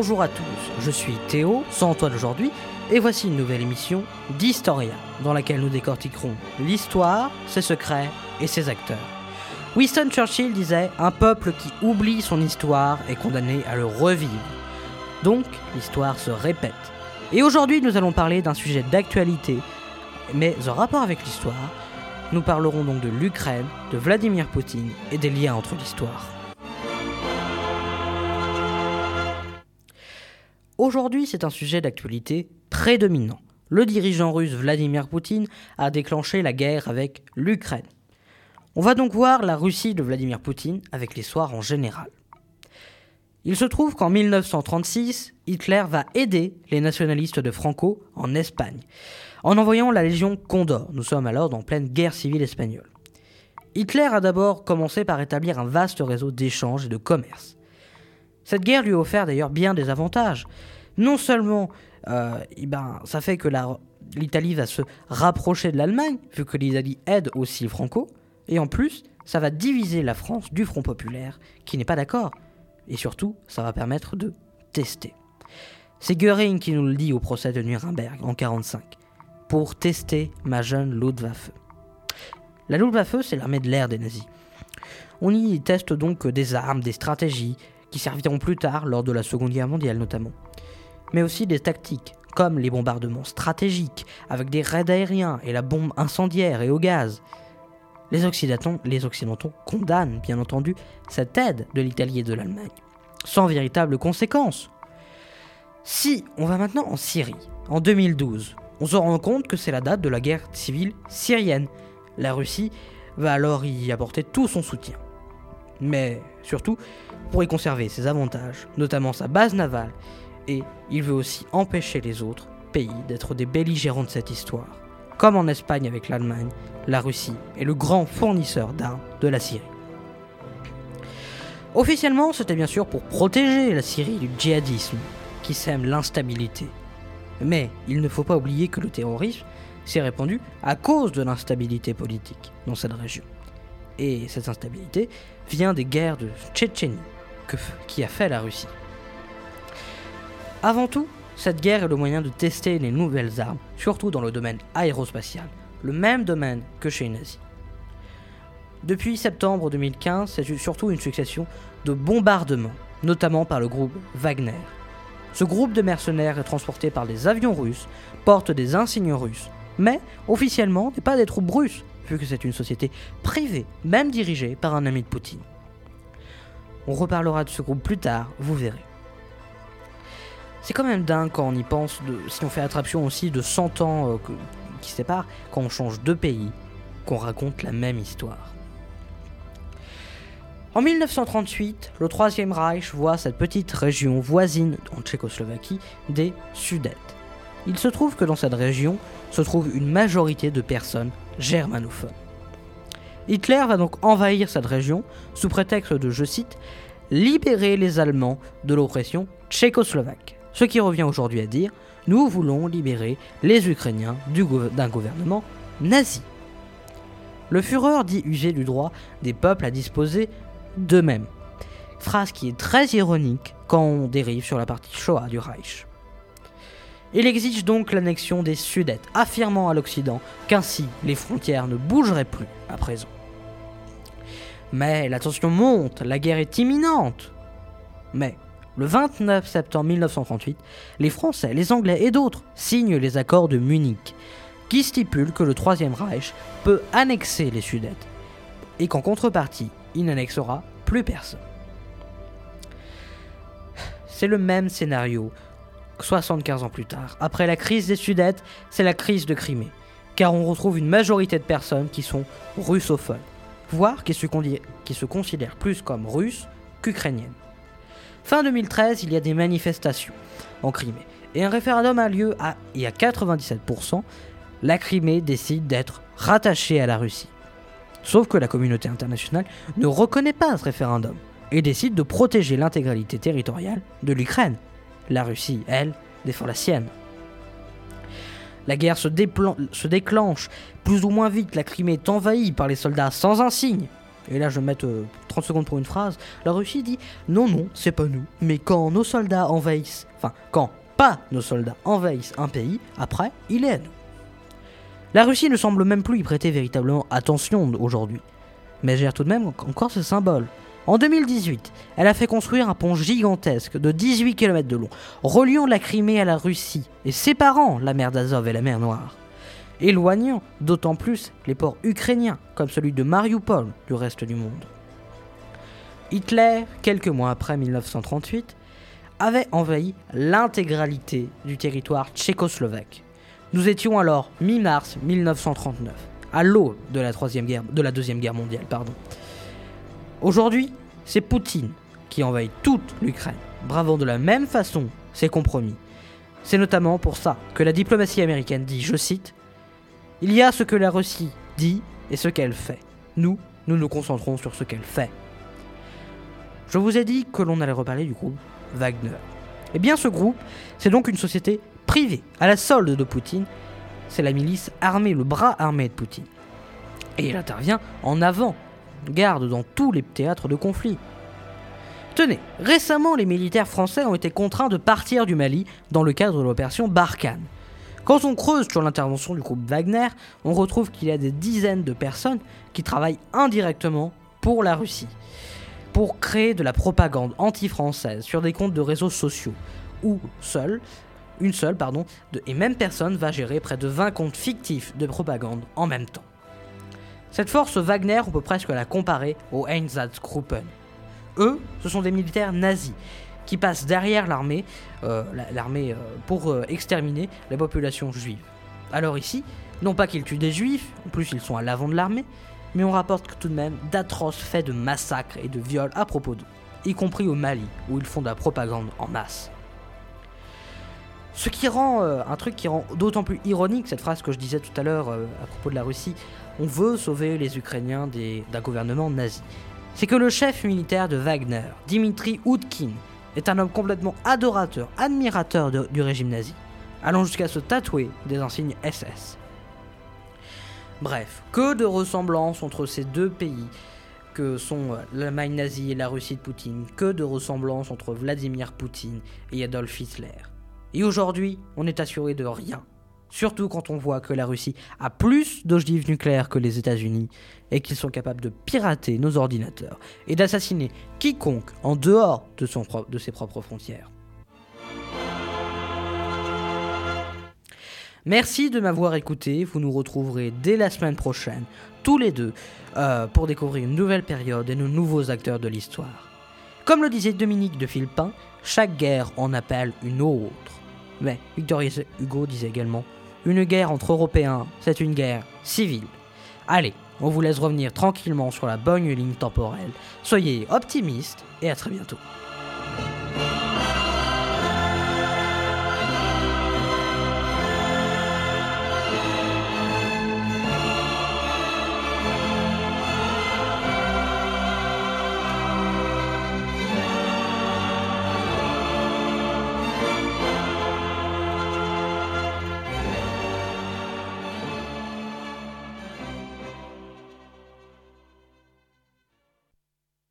Bonjour à tous, je suis Théo, sans Antoine aujourd'hui, et voici une nouvelle émission d'Historia, dans laquelle nous décortiquerons l'histoire, ses secrets et ses acteurs. Winston Churchill disait Un peuple qui oublie son histoire est condamné à le revivre. Donc, l'histoire se répète. Et aujourd'hui, nous allons parler d'un sujet d'actualité, mais en rapport avec l'histoire. Nous parlerons donc de l'Ukraine, de Vladimir Poutine et des liens entre l'histoire. Aujourd'hui, c'est un sujet d'actualité prédominant. Le dirigeant russe Vladimir Poutine a déclenché la guerre avec l'Ukraine. On va donc voir la Russie de Vladimir Poutine avec l'histoire en général. Il se trouve qu'en 1936, Hitler va aider les nationalistes de Franco en Espagne, en envoyant la Légion Condor. Nous sommes alors en pleine guerre civile espagnole. Hitler a d'abord commencé par établir un vaste réseau d'échanges et de commerce. Cette guerre lui a offert d'ailleurs bien des avantages. Non seulement euh, eh ben, ça fait que l'Italie va se rapprocher de l'Allemagne, vu que l'Italie aide aussi Franco, et en plus, ça va diviser la France du Front populaire, qui n'est pas d'accord. Et surtout, ça va permettre de tester. C'est Göring qui nous le dit au procès de Nuremberg en 1945. Pour tester ma jeune Luftwaffe. La Luftwaffe, c'est l'armée de l'air des nazis. On y teste donc des armes, des stratégies, qui serviront plus tard lors de la Seconde Guerre mondiale notamment. Mais aussi des tactiques, comme les bombardements stratégiques, avec des raids aériens et la bombe incendiaire et au gaz. Les Occidentaux, condamnent bien entendu cette aide de l'Italie et de l'Allemagne, sans véritable conséquence. Si on va maintenant en Syrie, en 2012, on se rend compte que c'est la date de la guerre civile syrienne. La Russie va alors y apporter tout son soutien. Mais surtout, pour y conserver ses avantages, notamment sa base navale, et il veut aussi empêcher les autres pays d'être des belligérants de cette histoire, comme en Espagne avec l'Allemagne, la Russie est le grand fournisseur d'armes de la Syrie. Officiellement, c'était bien sûr pour protéger la Syrie du djihadisme qui sème l'instabilité. Mais il ne faut pas oublier que le terrorisme s'est répandu à cause de l'instabilité politique dans cette région. Et cette instabilité vient des guerres de Tchétchénie, qui a fait la Russie. Avant tout, cette guerre est le moyen de tester les nouvelles armes, surtout dans le domaine aérospatial, le même domaine que chez les nazis. Depuis septembre 2015, c'est surtout une succession de bombardements, notamment par le groupe Wagner. Ce groupe de mercenaires est transporté par des avions russes, porte des insignes russes, mais officiellement n'est pas des troupes russes, que c'est une société privée, même dirigée par un ami de Poutine. On reparlera de ce groupe plus tard, vous verrez. C'est quand même dingue quand on y pense, si on fait attraction aussi de 100 ans euh, qui séparent, quand on change de pays, qu'on raconte la même histoire. En 1938, le Troisième Reich voit cette petite région voisine en Tchécoslovaquie des Sudètes. Il se trouve que dans cette région se trouve une majorité de personnes germanophones. Hitler va donc envahir cette région sous prétexte de, je cite, libérer les Allemands de l'oppression tchécoslovaque. Ce qui revient aujourd'hui à dire, nous voulons libérer les Ukrainiens d'un gouvernement nazi. Le Führer dit user du droit des peuples à disposer d'eux-mêmes. Phrase qui est très ironique quand on dérive sur la partie Shoah du Reich. Il exige donc l'annexion des Sudètes, affirmant à l'Occident qu'ainsi les frontières ne bougeraient plus à présent. Mais la tension monte, la guerre est imminente. Mais le 29 septembre 1938, les Français, les Anglais et d'autres signent les accords de Munich, qui stipulent que le Troisième Reich peut annexer les Sudètes, et qu'en contrepartie, il n'annexera plus personne. C'est le même scénario 75 ans plus tard. Après la crise des Sudètes, c'est la crise de Crimée, car on retrouve une majorité de personnes qui sont russophones, voire qui se, considèrent plus comme russes qu'ukrainiennes. Fin 2013, il y a des manifestations en Crimée, et un référendum a lieu à, et à 97%, la Crimée décide d'être rattachée à la Russie. Sauf que la communauté internationale ne reconnaît pas ce référendum et décide de protéger l'intégralité territoriale de l'Ukraine. La Russie, elle, défend la sienne. La guerre se, déclenche plus ou moins vite, la Crimée est envahie par les soldats sans un signe, et là je vais mettre 30 secondes pour une phrase, la Russie dit non, non, c'est pas nous, mais quand nos soldats envahissent, enfin, quand pas nos soldats envahissent un pays, après, il est à nous. La Russie ne semble même plus y prêter véritablement attention aujourd'hui, mais gère tout de même encore ce symbole. En 2018, elle a fait construire un pont gigantesque de 18 km de long, reliant la Crimée à la Russie et séparant la mer d'Azov et la mer Noire, éloignant d'autant plus les ports ukrainiens comme celui de Mariupol du reste du monde. Hitler, quelques mois après 1938, avait envahi l'intégralité du territoire tchécoslovaque. Nous étions alors mi-mars 1939, à l'aube de la de la deuxième guerre mondiale, pardon. Aujourd'hui, c'est Poutine qui envahit toute l'Ukraine, bravant de la même façon ses compromis. C'est notamment pour ça que la diplomatie américaine dit, je cite, Il y a ce que la Russie dit et ce qu'elle fait. Nous, nous nous concentrons sur ce qu'elle fait. Je vous ai dit que l'on allait reparler du groupe Wagner. Eh bien, ce groupe, c'est donc une société privée, à la solde de Poutine. C'est la milice armée, le bras armé de Poutine. Et il intervient en avant, garde dans tous les théâtres de conflit. Tenez, récemment, les militaires français ont été contraints de partir du Mali dans le cadre de l'opération Barkhane. Quand on creuse sur l'intervention du groupe Wagner, on retrouve qu'il y a des dizaines de personnes qui travaillent indirectement pour la Russie pour créer de la propagande anti-française sur des comptes de réseaux sociaux, où seule, une seule, pardon, et même personne va gérer près de 20 comptes fictifs de propagande en même temps. Cette force Wagner, on peut presque la comparer aux Einsatzgruppen. Eux, ce sont des militaires nazis qui passent derrière l'armée, euh, euh, pour euh, exterminer la population juive. Alors ici, non pas qu'ils tuent des juifs, en plus ils sont à l'avant de l'armée, mais on rapporte tout de même d'atroces faits de massacres et de viols à propos d'eux, y compris au Mali, où ils font de la propagande en masse. Ce qui rend un truc qui rend d'autant plus ironique cette phrase que je disais tout à l'heure à propos de la Russie, on veut sauver les Ukrainiens d'un gouvernement nazi. C'est que le chef militaire de Wagner, Dimitri Oudkin, est un homme complètement adorateur, admirateur du régime nazi, allant jusqu'à se tatouer des insignes SS. Bref, que de ressemblances entre ces deux pays que sont l'Allemagne nazie et la Russie de Poutine, que de ressemblances entre Vladimir Poutine et Adolf Hitler. Et aujourd'hui, on est assuré de rien. Surtout quand on voit que la Russie a plus d'ogives nucléaires que les États-Unis et qu'ils sont capables de pirater nos ordinateurs et d'assassiner quiconque en dehors de, ses propres frontières. Merci de m'avoir écouté. Vous nous retrouverez dès la semaine prochaine, tous les deux, euh, pour découvrir une nouvelle période et nos nouveaux acteurs de l'histoire. Comme le disait Dominique de Villepin, chaque guerre en appelle une autre. Mais Victor Hugo disait également Une guerre entre Européens, c'est une guerre civile. Allez, on vous laisse revenir tranquillement sur la bonne ligne temporelle. Soyez optimistes et à très bientôt.